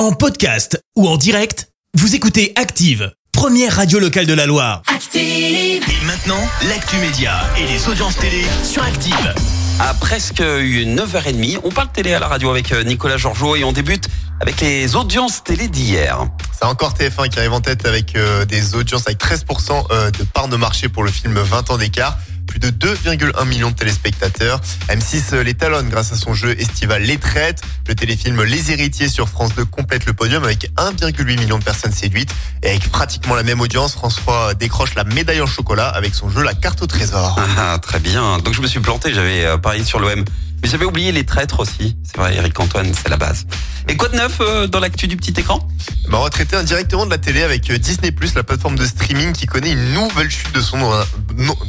En podcast ou en direct, vous écoutez Active, première radio locale de la Loire. Active. Et maintenant, l'actu média et les audiences télé sur Active. À presque 9h30, on parle télé à la radio avec euh, Nicolas Georgeot et on débute avec les audiences télé d'hier. C'est encore TF1 qui arrive en tête avec euh, des audiences avec 13% euh, de part de marché pour le film 20 ans d'écart. Plus de 2,1 millions de téléspectateurs. M6 euh, les talonne grâce à son jeu estival Les Traites. Le téléfilm Les Héritiers sur France 2 complète le podium avec 1,8 million de personnes séduites. Et avec pratiquement la même audience, François décroche la médaille en chocolat avec son jeu La carte au trésor. Ah, très bien. Donc je me suis planté, j'avais euh, parié sur l'OM. Mais j'avais oublié les traîtres aussi. C'est vrai, Eric Antoine, c'est la base. Et quoi de neuf euh, dans l'actu du petit écran? Bah, on va traiter indirectement de la télé avec Disney+, la plateforme de streaming qui connaît une nouvelle chute de son, no-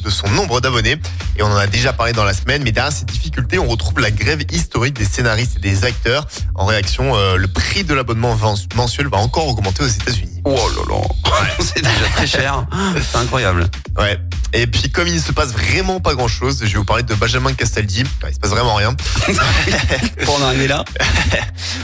de son nombre d'abonnés. Et on en a déjà parlé dans la semaine, mais derrière ces difficultés, on retrouve la grève historique des scénaristes et des acteurs. En réaction, euh, le prix de l'abonnement mensuel va encore augmenter aux États-Unis. Oh là là, c'est déjà très cher. C'est incroyable. Ouais. Et puis comme il ne se passe vraiment pas grand-chose, je vais vous parler de Benjamin Castaldi. Il se passe vraiment rien. Pour en arriver là.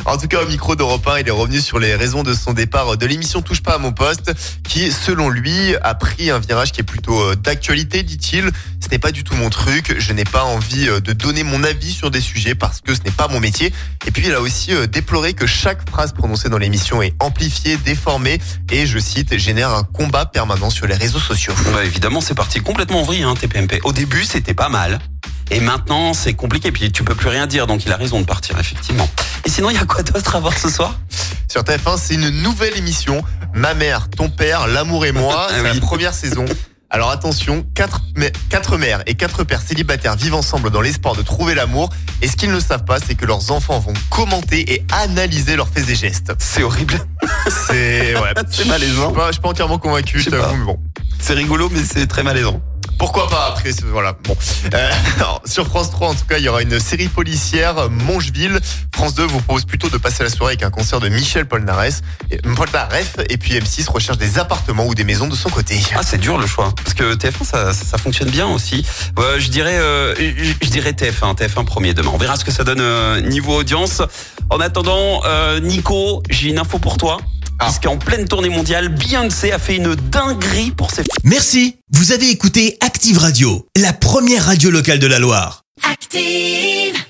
En tout cas, au micro d'Europe 1, il est revenu sur les raisons de son départ de l'émission Touche pas à mon poste, qui, selon lui, a pris un virage qui est plutôt euh, d'actualité, dit-il. Ce n'est pas du tout mon truc. Je n'ai pas envie euh, de donner mon avis sur des sujets parce que ce n'est pas mon métier. Et puis, il a aussi euh, déploré que chaque phrase prononcée dans l'émission est amplifiée, déformée et, je cite, génère un combat permanent sur les réseaux sociaux. Bah, évidemment, c'est parti complètement en vrille, hein, TPMP. Au début, c'était pas mal. Et maintenant, c'est compliqué. Puis tu peux plus rien dire. Donc il a raison de partir, effectivement. Et sinon, il y a quoi d'autre à voir ce soir? Sur TF1, c'est une nouvelle émission. Ma mère, ton père, l'amour et moi. Ah C'est oui. la première saison. Alors attention, quatre, mè- quatre mères et quatre pères célibataires vivent ensemble dans l'espoir de trouver l'amour. Et ce qu'ils ne savent pas, c'est que leurs enfants vont commenter et analyser leurs faits et gestes. C'est horrible. C'est ouais. C'est malaisant. Je suis pas, je suis pas entièrement convaincu, pas. mais bon. C'est rigolo, mais c'est très malaisant. Pourquoi pas après Voilà. Bon. Euh, sur France 3, en tout cas, il y aura une série policière, Mongeville. France 2 vous propose plutôt de passer la soirée avec un concert de Michel Polnareff. Et, Polnareff, et puis M6 recherche des appartements ou des maisons de son côté. Ah, c'est dur le choix. Parce que TF1, ça, ça, fonctionne bien aussi. Je dirais, euh, je, dirais TF1, TF1 premier demain. On verra ce que ça donne euh, niveau audience. En attendant, euh, Nico, j'ai une info pour toi. Ah. Puisqu'en pleine tournée mondiale, Beyoncé a fait une dinguerie pour ses Merci, vous avez écouté Active Radio, la première radio locale de la Loire. Active.